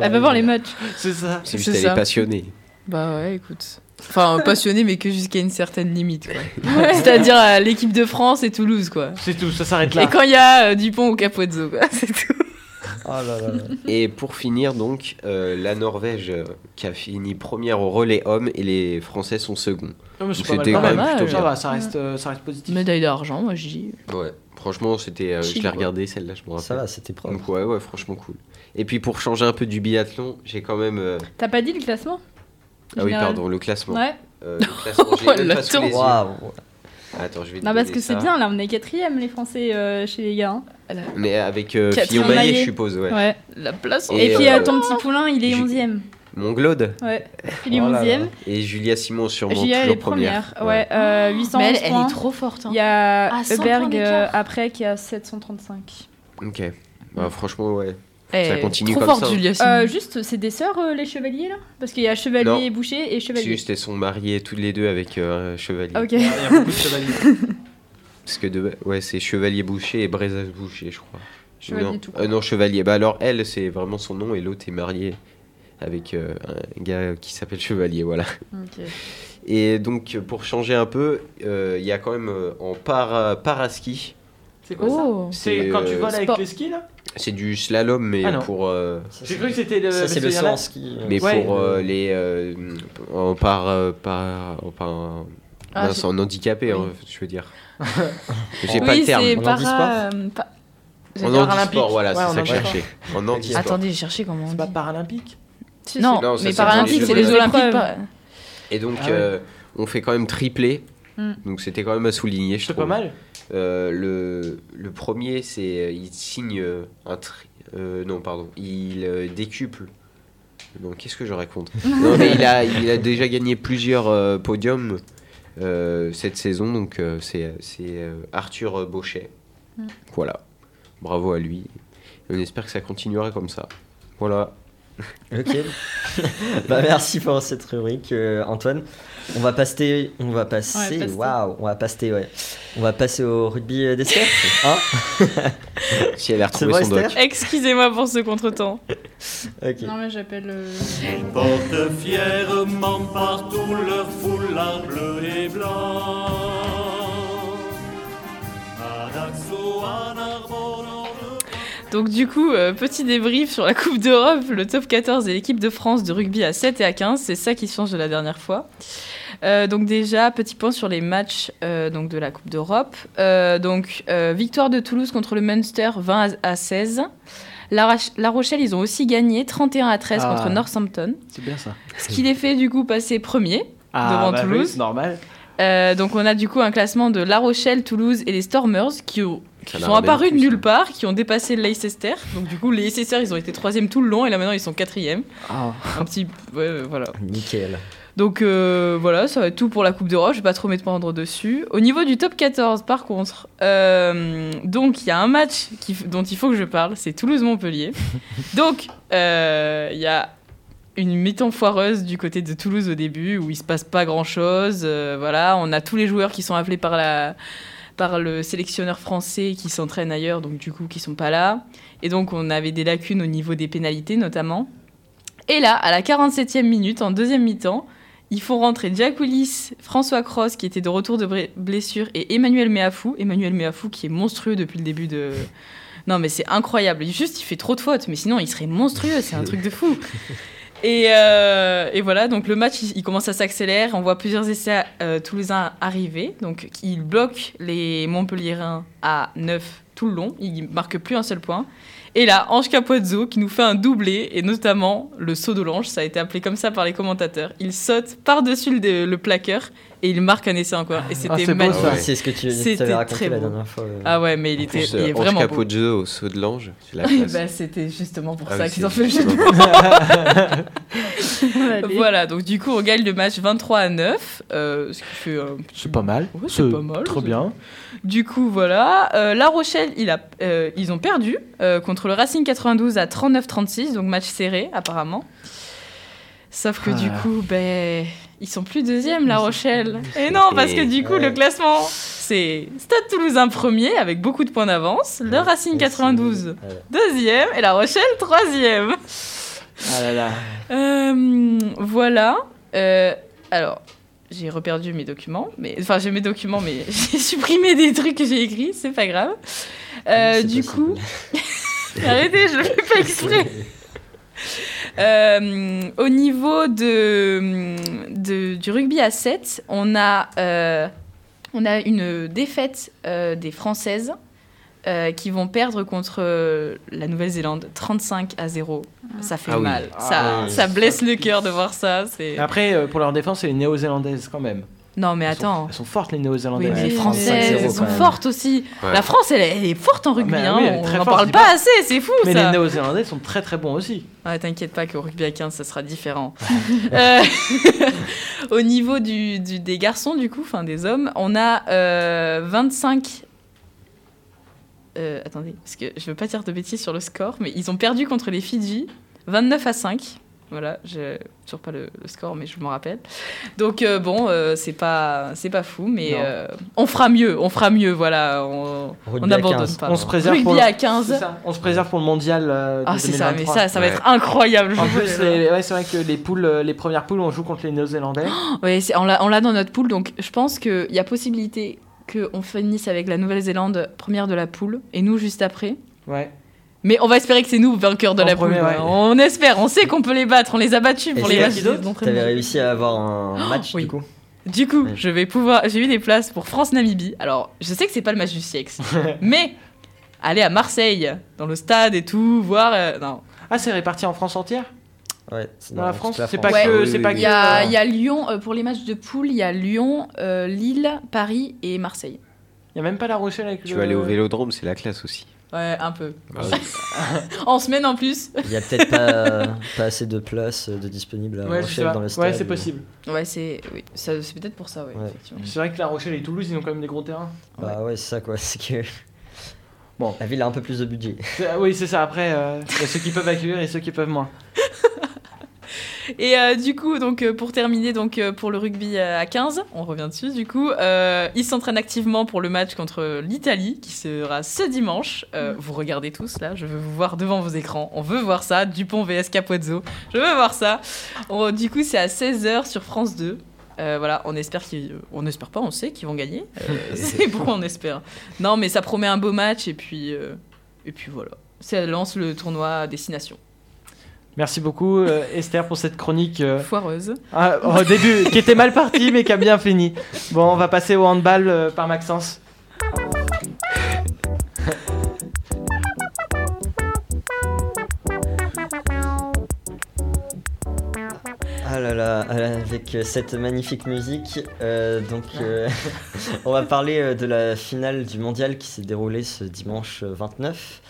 Elle va voir les matchs. C'est ça. C'est juste C'est elle ça. est passionnée. Bah ouais, écoute. Enfin, passionné, mais que jusqu'à une certaine limite, quoi. C'est-à-dire l'équipe de France et Toulouse, quoi. C'est tout, ça s'arrête là. Et quand il y a euh, Dupont ou Capozzo, quoi, c'est tout. Oh là là là. Et pour finir, donc, euh, la Norvège euh, qui a fini première au relais homme et les Français sont seconds. Mal, c'était quand même. même plutôt Ça bien. va, ça reste, euh, ça reste positif. Médaille d'argent, moi, je dis. Ouais, franchement, c'était, euh, je l'ai quoi. regardé celle-là, je me rappelle. Ça va, c'était propre. Donc ouais, ouais, franchement cool. Et puis pour changer un peu du biathlon, j'ai quand même. euh, T'as pas dit le classement? Ah oui, Général. pardon, le classement. Ouais. Euh, le classement, j'ai Oh, même pas sous les yeux. Waouh. Attends, je vais te Non, parce que c'est bien là, on est quatrième les Français euh, chez les gars. hein. Mais avec euh, Fillon Maillet, maillet. je suppose, ouais. Ouais. La place. Et, Et, puis euh, euh, ton petit poulain, il est 11ème. Mon Glaude Ouais. Il est Oh là là. 11ème. et Julia Simon sûrement Julia, elle toujours est première. première. Ouais, euh, 800 Mais elle, elle est trop forte. hein. Il y a Ah, 100 Heuberg points d'écart. euh, après qui a 735. Ok. Bah, franchement, ouais. Ça est continue trop comme ça. Julia. Euh, juste, c'est des sœurs euh, les chevaliers là? Parce qu'il y a chevalier Non. boucher et chevalier. Juste, elles sont mariées toutes les deux avec euh, un chevalier. Ok. Il y a beaucoup de chevaliers. Parce que de... ouais, c'est Chevalier Boucher et Brésas Boucher, je crois. Chevalier non. tout Euh, non, Chevalier. Bah alors, elle, c'est vraiment son nom et l'autre est mariée avec euh, un gars qui s'appelle Chevalier, voilà. Ok. Et donc, pour changer un peu, euh, il y a quand même euh, en para, paraski, C'est quoi ça Oh. C'est quand tu euh, voles avec sport. les skis là c'est du slalom, mais Ah pour, euh, Ça, J'ai c'est- cru que c'était le. Ça, c'est le en en euh, mais Ouais. pour euh, les euh, en par, euh, par, en par- Ah, c'est- en handicapé, oui. hein, je veux dire. J'ai pas oui, le terme. c'est En para... euh, En dire handisport, voilà, Ouais, c'est en ça que je cherchais. En handisport. Attendez, j'ai cherché comment on C'est pas paralympique Si, Non, Non, ça, mais c'est paralympique, c'est les. Olympiques. Pas- Et donc, Ah euh, on fait quand même triplé. Mm. Donc, c'était quand même à souligner, je C'est trouve. pas mal. Euh, le, le premier, c'est euh, il signe euh, un tri... euh, non, pardon, il euh, décuple. Non, qu'est-ce que je raconte Non, mais il a, il a déjà gagné plusieurs euh, podiums euh, cette saison, donc euh, c'est c'est, euh, Arthur Bauchet. Mm. Voilà, bravo à lui. Et on espère que ça continuera comme ça. Voilà. Ok. bah, merci pour cette rubrique, euh, Antoine. On va passer, on va passer, waouh, on va passer, ouais. On va passer au rugby euh, d'Esther. Hein Si elle a retrouvé vrai, son doc. Excusez-moi pour ce contretemps. ok. Non, mais j'appelle. euh, Ils portent fièrement partout leur foulard bleu et blanc. Donc du coup, euh, petit débrief sur la Coupe d'Europe, le top 14 et l'équipe de France de rugby à 7 et à 15, c'est ça qui change de la dernière fois. Euh, donc déjà, petit point sur les matchs euh, donc de la Coupe d'Europe. Euh, donc euh, victoire de Toulouse contre le Munster 20 à à 16. La, Rochelle, ils ont aussi gagné 31 à 13 Ah. contre Northampton. C'est bien ça. Ce qui les fait du coup passer premier. Ah, Devant bah oui, Toulouse. c'est normal. Euh, donc on a du coup un classement de La Rochelle, Toulouse et les Stormers qui, ont- qui Ça sont apparus de nulle part, qui ont dépassé le Leicester. Donc du coup les Leicester ils ont été troisième tout le long et là maintenant ils sont quatrième. Ah. Un petit, ouais, ouais, voilà. Nickel. Donc euh, voilà, ça va être tout pour la Coupe d'Europe, je vais pas trop m'étendre dessus. Au niveau du top 14, par contre, euh, donc il y a un match qui, dont il faut que je parle, c'est Toulouse-Montpellier. donc euh, il y a une mi-temps foireuse du côté de Toulouse au début, où il se passe pas grand-chose. euh, voilà, on a tous les joueurs qui sont appelés par la par le sélectionneur français qui s'entraînent ailleurs, donc du coup qui sont pas là. Et donc on avait des lacunes au niveau des pénalités notamment. Et là, à la 47e minute, en deuxième mi-temps, ils font rentrer Jack Willis, François Cross, qui était de retour de blessure, et Emmanuel Meafou. Emmanuel Meafou, qui est monstrueux depuis le début de. Non, mais c'est incroyable. Juste, il fait trop de fautes, mais sinon, il serait monstrueux. C'est un truc de fou. Et, euh, et voilà, donc le match, il, il commence à s'accélérer. On voit plusieurs essais euh, toulousains arriver. Donc, ils bloquent les Montpelliérains à 9 tout le long. Ils marquent plus un seul point. Et là, Ange Capozzo qui nous fait un doublé, et notamment le saut de l'ange, ça a été appelé comme ça par les commentateurs. Il saute par-dessus le, le plaqueur et il marque un essai encore. Et c'était c'est beau, magnifique. ça. C'est ce que tu C'était avais raconté très la dernière fois. euh. Ah ouais, mais il En était plus, il est euh, vraiment beau. Capozzo au saut de l'ange, classe. bah, c'était justement pour Ah ça oui, qu'ils ont fait le jeu de. Voilà, donc du coup, on gagne le match 23 à 9. euh, ce qui fait. euh, C'est pas mal. Ouais, c'est pas mal, Trop bien. Du coup, voilà. Euh, la Rochelle, il a, euh, ils ont perdu euh, contre le Racing 92 à 39-36, donc match serré, apparemment. Sauf que Ah. du coup, ben, ils sont plus deuxième, La Rochelle. Et non, parce que du coup, le classement, c'est Stade Toulousain premier avec beaucoup de points d'avance, le Racing 92 Ouais. deuxième et La Rochelle troisième. Ah là là. Euh, voilà. Euh, alors, j'ai reperdu mes documents, mais enfin j'ai mes documents, mais j'ai supprimé des trucs que j'ai écrits, c'est pas grave. Euh, C'est du possible. coup, arrêtez, je le fais pas exprès. Euh, au niveau de, de- du rugby à 7, on a, euh, on a une défaite euh, des Françaises euh, qui vont perdre contre la Nouvelle-Zélande 35 à 0. Ça fait Ah oui. mal. Ah ça, oui. ça blesse le cœur de voir ça. Après, pour leur défense, c'est les néo-zélandaises quand même. Non, mais Elles sont- attends. Elles sont fortes, les néo-zélandaises. les Françaises, 35-0 elles sont fortes aussi. Ouais. La France, elle, est- elle est forte en rugby. Mais hein. oui, on n'en parle pas pas. assez, c'est fou Mais ça. les néo-zélandais sont très très bons aussi. Ouais, t'inquiète pas qu'au rugby à 15, ça sera différent. Euh, au niveau du, du- des garçons, du coup, enfin des hommes, on a euh, 25. Euh, attendez, parce que je veux pas dire de bêtises sur le score, mais ils ont perdu contre les Fidji 29 à 5. Voilà, j'ai toujours pas le, le score, mais je m'en rappelle. Donc euh, bon, euh, c'est pas c'est pas fou, mais euh, on fera mieux, on fera mieux, voilà. On n'abandonne 15. pas. On se préserve Rugby pour le- à C'est 15. ça, On se préserve pour le mondial euh, de Ah c'est ça, mais 2023. ça, ça va Ouais. être incroyable. En plus, ouais, c'est vrai que les poules, les premières poules, on joue contre les néo-zélandais. Oui, c'est- on l'a on l'a dans notre poule, donc je pense qu'il y a possibilité qu'on finisse avec la Nouvelle-Zélande première de la poule et nous juste après. Ouais. Mais on va espérer que c'est nous vainqueurs de En la premier, poule. ouais. On espère, on sait qu'on peut les battre, on les a battus pour les matchs. T'avais réussi à avoir un match oui. du coup Du coup, Ouais. je vais pouvoir. J'ai eu des places pour France-Namibie. Alors, je sais que c'est pas le match du siècle, mais aller à Marseille, dans le stade et tout, voir. euh, non. Ah, c'est réparti en France entière? Ouais, Dans la France C'est France. pas Ouais. que. Oui, c'est oui, pas Il y a, euh, il y a Lyon, euh, pour les matchs de poule, il y a Lyon, euh, Lille, Paris et Marseille. il y a même pas la Rochelle avec Tu le- vas aller au vélodrome, c'est la classe aussi. Ouais, un peu. Ah oui. En semaine en plus. Il y a peut-être pas, pas assez de place de disponibles à Ouais, Rochelle dans le stade. Ouais, c'est possible. Ouais, c'est oui, ça- c'est peut-être pour ça, ouais. Ouais. effectivement. C'est vrai que la Rochelle et Toulouse, ils ont quand même des gros terrains. Bah ouais, c'est ça quoi. C'est que. Bon. La ville a un peu plus de budget. Ah Oui, c'est ça. Après, euh, il y a ceux qui peuvent accueillir et ceux qui peuvent moins. Et euh, du coup, donc euh, pour terminer, donc euh, pour le rugby à 15, on revient dessus. Du coup, euh, ils s'entraînent activement pour le match contre l'Italie, qui sera ce dimanche. Euh, Vous regardez tous là, je veux vous voir devant vos écrans. On veut voir ça, Dupont vs Capozzo. Je veux voir ça. On- du coup, c'est à 16h sur France 2. Euh, voilà, on espère qu'ils, on espère pas, on sait qu'ils vont gagner. Euh, c'est pourquoi on espère. Non, mais ça promet un beau match et puis, euh, et puis voilà. Ça lance le tournoi à destination. Merci beaucoup, euh, Esther, pour cette chronique. euh, Foireuse. ah, au début, qui était mal partie, mais qui a bien fini. Bon, on va passer au handball euh, par Maxence. Ah là là, avec cette magnifique musique, euh, donc euh, on va parler de la finale du mondial qui s'est déroulée ce dimanche euh, 29.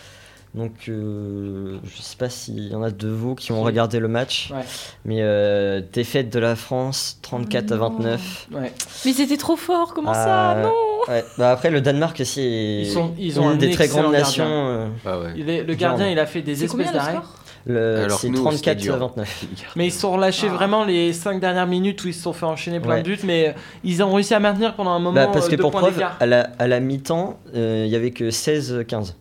Donc, euh, je sais pas s'il y en a de vous qui ont regardé le match, Ouais. mais euh, défaite de la France, 34 à Non. 29. Ouais. Mais c'était trop fort, comment ça Ah, Non Ouais. Bah, après, le Danemark aussi est Ils sont- ils ont une un des très grandes gardien. nations. euh, Ah ouais. Il est- le gardien, il a fait des C'est espèces combien le d'arrêts. score le- Alors c'est que nous, 34 c'était dur. à 29. Mais ils se sont relâchés Ah. vraiment les 5 dernières minutes où ils se sont fait enchaîner plein Ouais. de buts, mais euh, ils ont réussi à maintenir pendant un moment Bah, parce euh, que pour preuve, à la, à la mi-temps, euh, il y avait que 16-15.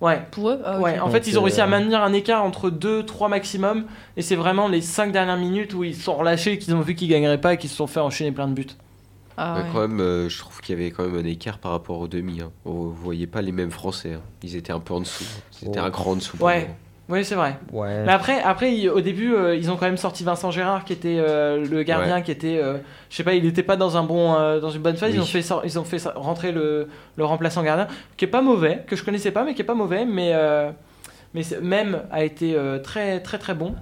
Ouais. Pour eux Ah. Ouais, en Donc, fait, ils ont réussi à euh, maintenir un écart entre 2-3 maximum, et c'est vraiment les 5 dernières minutes où ils se sont relâchés, qu'ils ont vu qu'ils gagneraient pas et qu'ils se sont fait enchaîner plein de buts. Ah, ouais. quand même, euh, je trouve qu'il y avait quand même un écart par rapport aux demi. Hein. On- Vous voyez pas les mêmes Français. hein. Ils étaient un peu en dessous. Ils étaient Oh. un grand en dessous. pour Ouais. Oui, c'est vrai. Ouais. Mais après, après ils- au début, euh, ils ont quand même sorti Vincent Gérard, qui était euh, le gardien, qui était, euh, je sais pas, il n'était pas dans un bon, euh, dans une bonne phase. Ils ont fait, ils ont fait rentrer le, le remplaçant gardien, qui est pas mauvais, que je connaissais pas, mais qui est pas mauvais, mais mais même a été très très très bon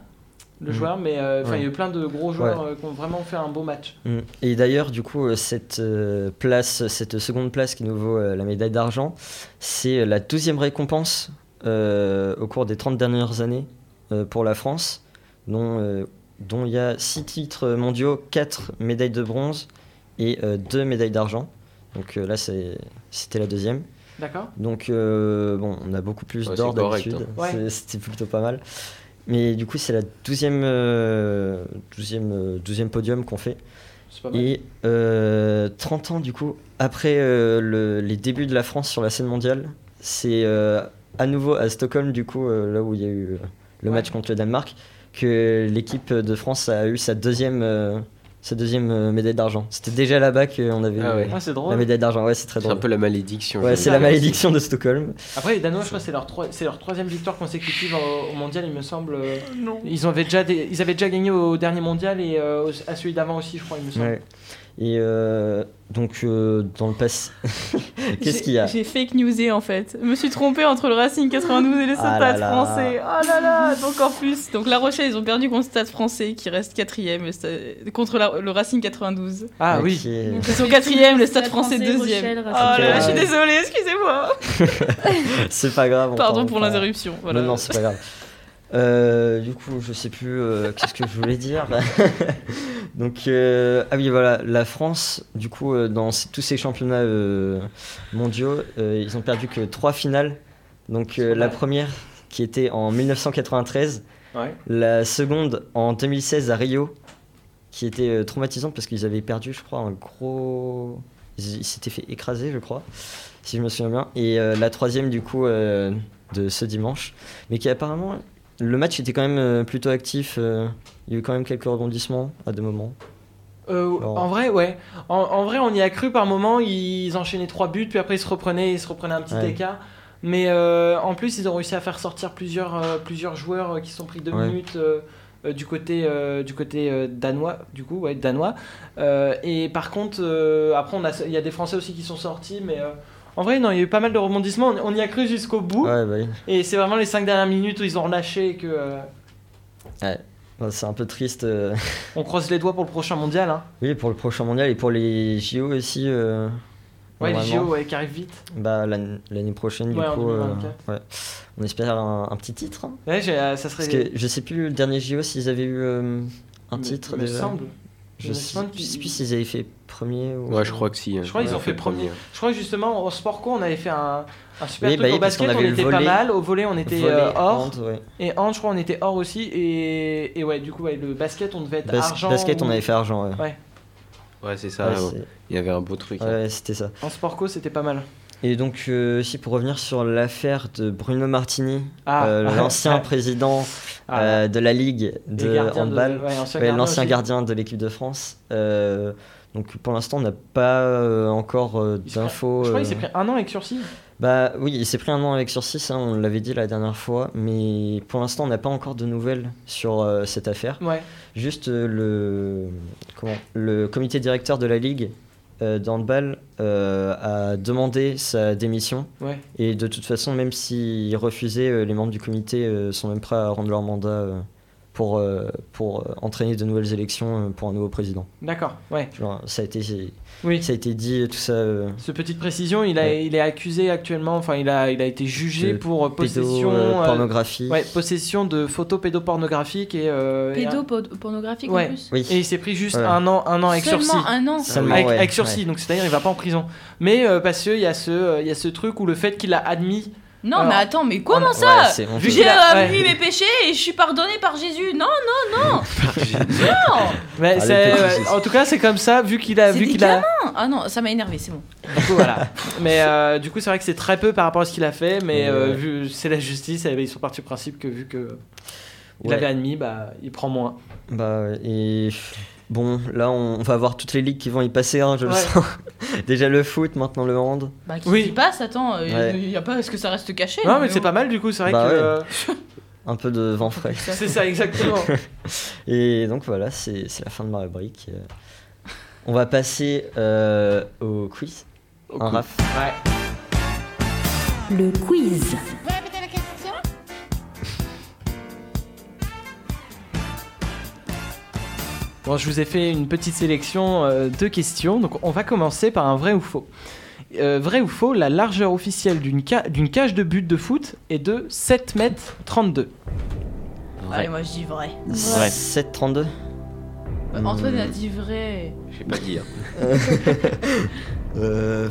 le Mhm. joueur, mais euh, Ouais. il y a eu plein de gros joueurs euh, qui ont vraiment fait un beau match. Mm. Et d'ailleurs, du coup, cette euh, place, cette seconde place qui nous vaut la médaille d'argent, c'est la douzième récompense au cours des 30 dernières années euh, pour la France, dont euh, dont il y a 6 titres mondiaux, 4 médailles de bronze et 2 médailles d'argent. Donc euh, là, c'était la deuxième. D'accord. Donc, euh, bon, on a beaucoup plus Ouais, d'or d'habitude. hein. Ouais. C'était plutôt pas mal. Mais du coup, c'est la douzième, euh, douzième, euh, douzième podium qu'on fait. C'est pas mal. Et euh, 30 ans, du coup, après euh, le- les débuts de la France sur la scène mondiale, c'est euh, à nouveau à Stockholm, du coup, euh, là où il y a eu euh, le Ouais. match contre le Danemark, que l'équipe de France a eu sa deuxième, euh, sa deuxième euh, médaille d'argent. C'était déjà là-bas qu'on avait Ah. Ah, la drôle. médaille d'argent. Ouais, c'est très C'est un drôle. peu la malédiction. Ouais, c'est la malédiction de Stockholm. Après, les Danois, je crois que c'est leur, troi- c'est leur troisième victoire consécutive au, au mondial, il me semble. euh, Non. Ils, avaient déjà des- ils avaient déjà gagné au dernier mondial et euh, à celui d'avant aussi, je crois, il me semble. Ouais. Et euh, donc, euh, dans le passé. Qu'est-ce qu'il y a J'ai fake newsé en fait. Je me suis trompée entre le Racing 92 et le Ah Stade là là. français. Oh là là, encore plus. Donc La Rochelle, ils ont perdu contre le Stade français qui reste quatrième contre la- le Racing 92. Ah oui. Ils sont quatrième, le Stade français deuxième. Oh là là, je suis désolée, excusez-moi. C'est pas grave. on Pardon pour l'interruption. Voilà. Non, non, c'est pas grave. Euh, du coup, je sais plus euh, qu'est-ce que je voulais dire. Donc, euh, ah oui, voilà, la France, du coup, dans tous ces championnats mondiaux, ils ont perdu que trois finales. Donc, la première qui était en 1993, Ouais. la seconde en 2016 à Rio, qui était traumatisante parce qu'ils avaient perdu, je crois, un gros. Ils s'étaient fait écraser, je crois, si je me souviens bien. Et la troisième, du coup, de ce dimanche. Mais qui apparemment. Le match était quand même euh, plutôt actif. euh, il y a eu quand même quelques rebondissements à des moments. Euh, en vrai, ouais. En, en vrai, on y a cru par moment. Ils enchaînaient trois buts, puis après ils se reprenaient, ils se reprenaient un petit Ouais. écart. Mais euh, en plus, ils ont réussi à faire sortir plusieurs, euh, plusieurs joueurs qui sont pris deux Ouais. minutes du côté, du côté danois, du coup, ouais, danois. Et par contre, après, il y a des Français aussi qui sont sortis, mais en vrai, non, il y a eu pas mal de rebondissements. On, y a cru jusqu'au bout. Ouais, bah oui. Et c'est vraiment les cinq dernières minutes où ils ont relâché et que euh, Bah, C'est un peu triste. euh. on croise les doigts pour le prochain mondial. Hein. Oui, pour le prochain mondial et pour les JO aussi. euh, Ouais, les normalement. JO ouais, qui arrivent vite. Bah, l'année l'année prochaine, du Ouais, en coup. euh, 2024. ouais. On espère un, un petit titre. hein. Ouais, j'ai- euh, ça serait. Parce que je sais plus le dernier JO s'ils avaient eu euh, un me- titre il me déjà. semble. Je me sais, sais plus s'ils avaient fait premier ou. Ouais, je crois que si. hein. Je crois qu'ils Ils ont fait premier. Je crois que justement au sport co on avait fait un, un super Oui, truc bah au basket, on avait le était pas mal. Au volet, on était euh, or. hand, ouais. Et hand, je crois, on était or aussi. Et, et ouais, du coup, ouais, le basket, on devait être Bas- argent. basket, ou- on avait fait argent. Ouais, Ouais. Ouais, c'est ça. Il y avait un beau truc. hein. ouais, c'était ça. En sport co, c'était pas mal. Et donc, euh, aussi pour revenir sur l'affaire de Bruno Martini, Ah. euh, l'ancien Ouais. président Ah. euh, de la Ligue de handball, ouais, l'ancien gardien de l'équipe de France. Euh, donc pour l'instant, on n'a pas encore d'infos. Je crois qu'il s'est pris un an avec sursis. Bah oui, il s'est pris un an avec sursis, hein, on l'avait dit la dernière fois, mais pour l'instant, on n'a pas encore de nouvelles sur cette affaire. Juste le, comment, le comité directeur de la Ligue euh, de handball euh, a demandé sa démission. Ouais. Et de toute façon, même s'il refusait, euh, les membres du comité euh, sont même prêts à rendre leur mandat euh, pour, euh, pour euh, entraîner de nouvelles élections euh, pour un nouveau président. D'accord, ouais. Genre, ça a été, Oui. ça a été dit, tout ça. euh, Ce petite précision, il, a, Ouais. il est accusé actuellement, enfin il a, il a été jugé De pour possession, pédo- euh, pornographie. ouais, possession de photos pédopornographiques et, euh, et un- Pédopornographique Ouais. en plus Oui. et il s'est pris juste Ouais. un an, un an avec Seulement sursis. un an Seulement, avec, ouais, avec sursis, ouais. donc c'est-à-dire il va pas en prison. Mais euh, parce qu'il y, a ce, euh, il y a ce truc où le fait qu'il a admis. Non, Alors, mais attends, mais comment ça J'ai ouais. admis mes péchés et je suis pardonné par Jésus. Non, non, non Mais Ah, en tout cas, c'est comme ça, vu qu'il a. Vu des qu'il a Ah non, ça m'a énervé, c'est bon. du coup, voilà. Mais euh, du coup, c'est vrai que c'est très peu par rapport à ce qu'il a fait, mais euh, vu c'est la justice, et ils sont partis du principe que vu que il Ouais. avait admis, bah il prend moins. Bah, ouais, et bon, là, on va voir toutes les ligues qui vont y passer, hein, je le sens. Déjà le foot, maintenant le hand. Bah, qui Oui. s'y passe, attends, il Ouais. y a pas, est-ce que ça reste caché Non, mais c'est pas mal du coup, c'est vrai Bah que. ouais. euh, Un peu de vent frais. c'est ça, exactement. Et donc voilà, c'est c'est la fin de ma rubrique. Euh, On va passer euh, au quiz. Au Un coup. raf. Ouais. Le quiz. Bon, je vous ai fait une petite sélection euh, de questions. Donc, on va commencer par un vrai ou faux. Euh, vrai ou faux, la largeur officielle d'une ca- d'une cage de but de foot est de 7 mètres 32. Vrai. Allez, moi je dis vrai. Ouais. 7,32 Bah, Antoine a dit vrai. Je vais pas dire. euh,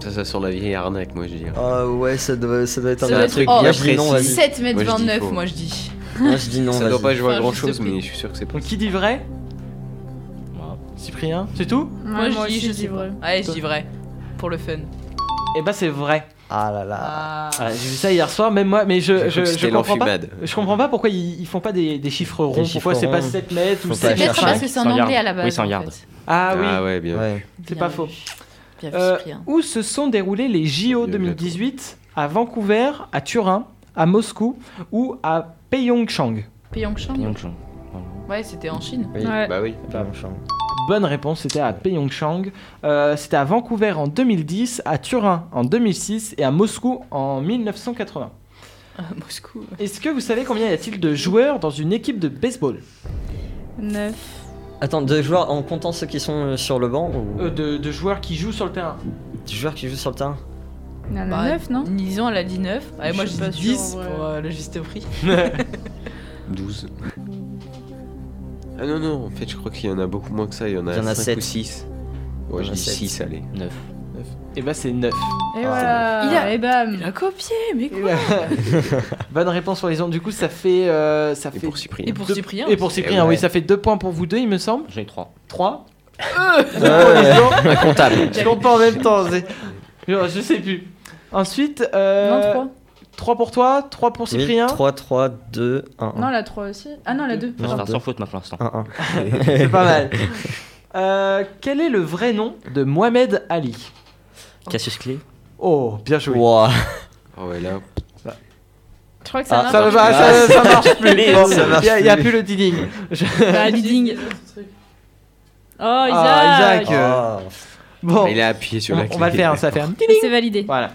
Ça, ça sent la vieille arnaque, moi, je dirais. Ah ouais, ça doit, ça doit être Ça un doit un être truc oh, bien je dis non, précis. vas-y. 7 mètres Moi, je dis 29, faux. moi je dis. Moi je dis non, ça doit pas jouer à Enfin, grand chose, mais je suis sûr que c'est Donc, possible. qui dit vrai Moi, Cyprien C'est tout Moi, je moi dis, aussi, je dis vrai. Allez, je dis vrai. Pour le fun. Eh bah, c'est vrai. Ah là là. Ah. Ah, J'ai vu ça hier soir, même moi, mais je, J'ai je, que je c'était comprends pas. l'enfumade. Je comprends pas pourquoi ils, ils font pas des, des chiffres ronds. chiffres Pourquoi c'est pas ronds. 7 mètres ou Faut 7 pas mètres chercher. parce 5 que c'est en Sans anglais yard. à la base. Oui, sans en yard. fait. Ah oui, Ah ouais, bien. Ouais. c'est Bien pas vu. faux. Bien vu, Euh, Cyprien. où se sont déroulés les JO Bien 2018 À Vancouver, à Turin, à Moscou ou à Pyeongchang Pyeongchang Pyeongchang. Ouais, c'était en Chine. Oui. Ouais. Bah oui. Pyeongchang. Bonne réponse, c'était à Pyeongchang. Euh, c'était à Vancouver en 2010, à Turin en 2006 et à Moscou en 1980. À Moscou. Est-ce que vous savez combien y a-t-il de joueurs dans une équipe de baseball? 9. Attends, deux joueurs en comptant ceux qui sont euh, sur le banc ou? Euh, de, de joueurs qui jouent sur le terrain des joueurs qui jouent sur le terrain Il y en a Bah, 9, non? Disons, elle a dit 9. Allez, moi Je suis dis pas sûre, 10 en vrai. pour euh, le juste prix. 12. Ah non, non, en fait, je crois qu'il y en a beaucoup moins que ça. Il y en a, Il y en a 5 sept. ou 6. Il y Ouais, je dis sept. 6, allez. 9. Et bah c'est 9. Et Ah. voilà. Il a- Et bam. Il a copié, mais quoi Bonne réponse pour les autres. Du coup, ça fait. euh, ça Et fait pour Cyprien. Et pour deux- Cyprien Et pour Cyprien, ouais. oui, ça fait 2 points pour vous deux, il me semble. J'en ai 3. 3 Ouais, comptable. Je compte pas en même temps. c'est- Je, je sais plus. Ensuite, euh, Non, 3. 3 pour toi, 3 pour Cyprien. 3, 3, 2, 1. Non, la 3 aussi. Ah non, la 2. Je vais Non, faire deux. sans faute maintenant, l'instant. 1, 1. C'est pas mal. Euh, quel est le vrai nom de Mohamed Ali? Cassius Clay. Oh, bien joué. Wow. Oh, ouais, là. Je crois que ça Ah, marche. Ça, pas, Ah, ça, ça marche plus. ça Il n'y a, plus. plus le digging. Je- Bah, leading. Oh, Isaac. Ah, Isaac. Ah. Bon, Il a appuyé sur on, la on clé. va le faire, ça fait un petit C'est validé. Voilà.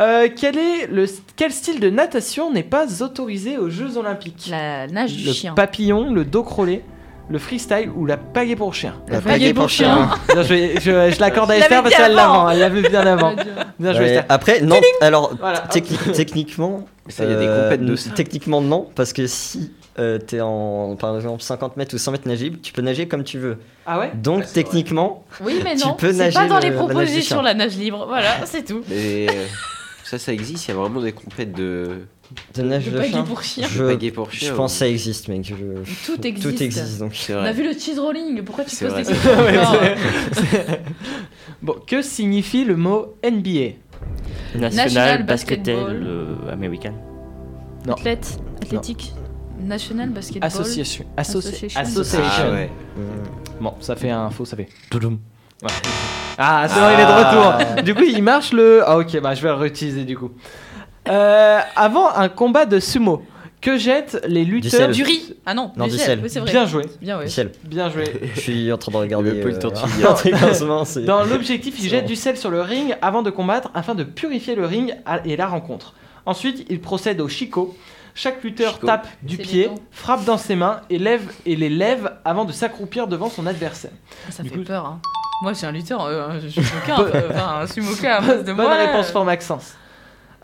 Euh, quel, est le, quel style de natation n'est pas autorisé aux Jeux Olympiques? La nage du Le chien. papillon, le dos crawlé, le freestyle ou la pagaie pour chien? La pagaie pour chien. Je, je l'accorde à Esther parce qu'elle avant. l'avant, elle l'a vu bien avant. Bien joué Ouais, Esther. Après, non, alors Voilà. techni- techniquement, Ça, il y a des euh, compètes de ça. Techniquement, non, parce que si euh, t'es en par exemple 50 mètres ou 100 mètres nageable, tu peux nager comme tu veux. Ah ouais Donc techniquement, Oui, mais Tu non. peux C'est nager pas dans le- les propositions la nage libre. Voilà, c'est tout. Mais euh, ça, ça existe. Il y a vraiment des compètes de, de nage de pagaie chien, pour chien. je, de pagaie pour chien. je pense que ça existe, mec. Je- Tout existe. Tout existe, donc. On a vu le cheese rolling. Pourquoi tu poses des questions c'est- Bon, que signifie le mot NBA National, National Basketball Basketball. euh, Américain. Non. Athlète. Athlétique. National Basketball. Association. Associ- Association. Association. Ah ouais. Mm. Bon, ça fait un faux, ça fait. Toudoum. Ouais. Ah, c'est bon, il est de retour. Du coup, il marche le. Ah, ok, bah je vais le réutiliser du coup. Euh, avant un combat de sumo, que jettent les lutteurs. Du riz. Ah non, Non, du du sel. sel. Oui, c'est vrai. Bien joué, Bien, ouais. Bien joué. je suis en train de regarder. Le peu le euh, tortillard. un truc en ce moment, c'est- Dans l'objectif, il C'est jette bon. du sel sur le ring avant de combattre afin de purifier le ring à- et la rencontre. Ensuite, il procède au shiko, Chaque lutteur Chico. tape du pied, frappe dans ses mains et, lève, et les lève avant de s'accroupir devant son adversaire. Ça Du fait coup- peur. Hein. Moi, j'ai un lutteur, euh, je suis moquin, euh, enfin, un sumoka à face de Bonne moi. réponse euh. for Maxence.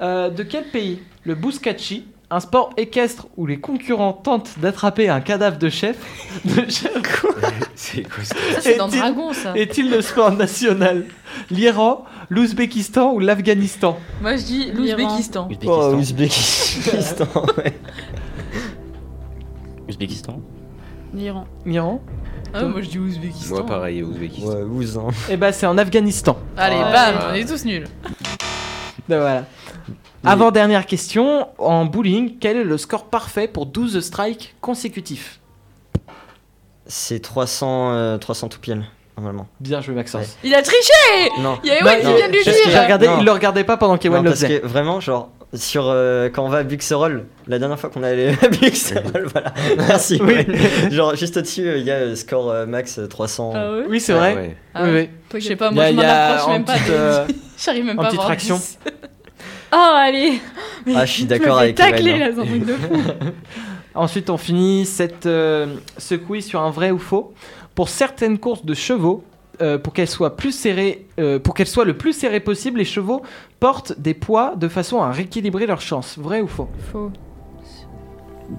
Euh, de quel pays le bouskachi, un sport équestre où les concurrents tentent d'attraper un cadavre de chef, de chef C'est quoi ça c'est dans Dragon, ça. est-il le sport national? L'Iran, l'Ouzbékistan ou l'Afghanistan? Moi, je dis l'Ouzbékistan. Oh, Ouzbékistan. Ouzbékistan, ouais. Ouzbékistan. L'Iran. L'Iran Ah, moi, je dis Ouzbékistan. Moi, pareil, Ouzbékistan. Ouais, Ouz, hein. Eh ben c'est en Afghanistan. Allez, bam, on est tous nuls. Ben voilà. Avant dernière question, en bowling, quel est le score parfait pour 12 strikes consécutifs? C'est 300, euh, 300 tout pile, normalement. Bien joué Maxence. Il a triché Non. Il y a Non, Ewan qui non, vient de lui parce J'ai dire. regardé, il le regardait pas pendant qu'Ewan le parce faisait. que vraiment, genre, sur euh, quand on va à Buxerolles, la dernière fois qu'on est allé à Buxerolles, voilà, merci. Oui. ouais. Genre, juste au-dessus, euh, il y a euh, score euh, max euh, 300. Ah ouais Oui, c'est Ah vrai. ouais. Ah Oui, oui. Je sais pas, Il y moi, a- je m'en approche même pas. euh, J'arrive même en pas à petite voir fraction. 10. Oh, allez Ah, je suis d'accord avec tacler hein. là, c'est un truc de fou. Ensuite, on finit cette, euh, ce quiz sur un vrai ou faux. Pour certaines courses de chevaux, euh, pour qu'elles soient plus serrées, euh, pour qu'elles soient le plus serrées possible, les chevaux portent des poids de façon à rééquilibrer leurs chances. Vrai ou faux? Faux.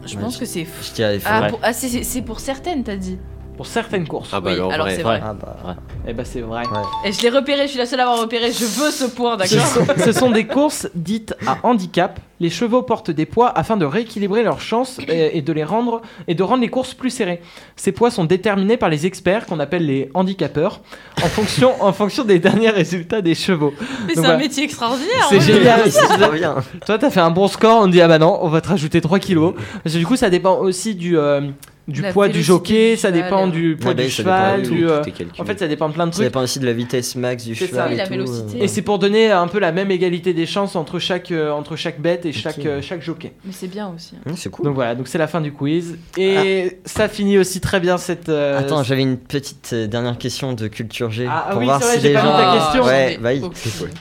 Je Ouais, pense je- que c'est faux. Je dirais faux. Ah, pour- ah, c'est- c'est c'est pour certaines, t'as dit. Pour certaines courses. Ah bah Oui, alors, alors vrai. c'est vrai. Ah bah. Eh ben c'est vrai. Et je l'ai repéré, je suis la seule à avoir repéré. Je veux ce point, Ce d'accord sont, ce sont des courses dites à handicap. Les chevaux portent des poids afin de rééquilibrer leurs chances et, et de les rendre et de rendre les courses plus serrées. Ces poids sont déterminés par les experts qu'on appelle les handicapeurs en fonction, en fonction des derniers résultats des chevaux. Mais Donc c'est un métier extraordinaire. C'est hein. génial. C'est bien. Toi, t'as fait un bon score, on dit ah bah non, on va te rajouter 3 kilos. Parce que du coup, ça dépend aussi du, euh, du La poids du jockey, ça dépend euh. du poids du ça cheval. du, euh, en fait, ça dépend de plein de Ça trucs. dépend aussi de la vitesse max du ça. cheval. Et la tout, vélocité. euh. Et c'est pour donner un peu la même égalité des chances entre chaque, euh, entre chaque bête et chaque, euh, chaque jockey. Mais c'est bien aussi. Hum, c'est cool. Donc voilà, donc c'est la fin du quiz. Et ça finit aussi très bien cette. euh, Attends, j'avais une petite euh, dernière question de culture G Ah, ah pour oui, voir c'est vrai, si j'ai les gens. ta question. Ouais, bah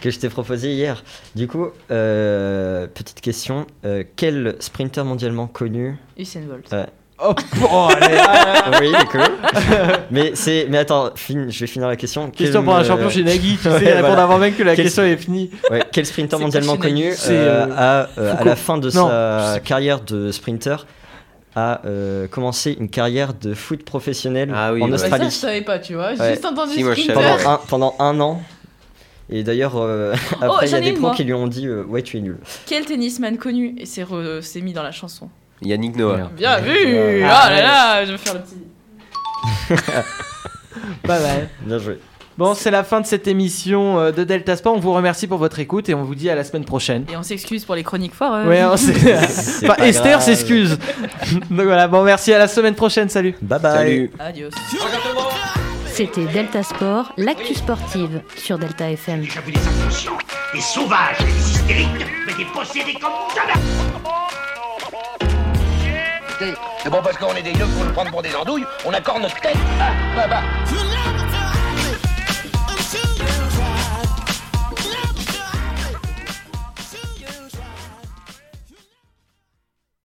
que je t'ai proposé hier. Du coup, petite question quel sprinter mondialement connu Usain Bolt. Ouais. Oh, oh, allez, Oui, il est cool. mais c'est, mais attends, fin- je vais finir la question. Question Quel, pour un euh, champion chez Nagui, tu ouais, sais, répondre voilà. avant même que la Quel- question est finie. Ouais, quel sprinter C'est mondialement connu. C'est, euh, euh, a, euh, à Foucault. la fin de Non, je sa carrière de sprinter a euh, commencé une carrière de foot professionnel Ah oui, en ouais. Ça, Australie je savais pas, tu vois. J'ai Ouais. juste entendu je sprinter. pendant un, pendant un an. Et d'ailleurs, euh, après, il y Oh, j'en a ai des une, pros moi. qui lui ont dit euh, Ouais, tu es nul. Quel tennisman connu? Et s'est re- s'est mis dans la chanson Yannick Noah. Bien vu. Ah là là, je vais faire le petit. Pas mal. Bien joué. Bon, c'est la fin de cette émission euh, de Delta Sport. On vous remercie pour votre écoute et on vous dit à la semaine prochaine. Et on s'excuse pour les chroniques foireuses. Ouais, on s'est- C'est enfin, pas Esther grave. s'excuse. Donc voilà, bon, merci, à la semaine prochaine. Salut. Bye bye. Salut. Adios. C'était Delta Sport, l'actu sportive sur Delta FM. J'ai vu des inconscients, des sauvages, des hystériques, mais des possédés comme jamais. C'est bon parce qu'on est des yeux pour nous prendre pour des andouilles, on accorde notre tête. Ah, bah, bah.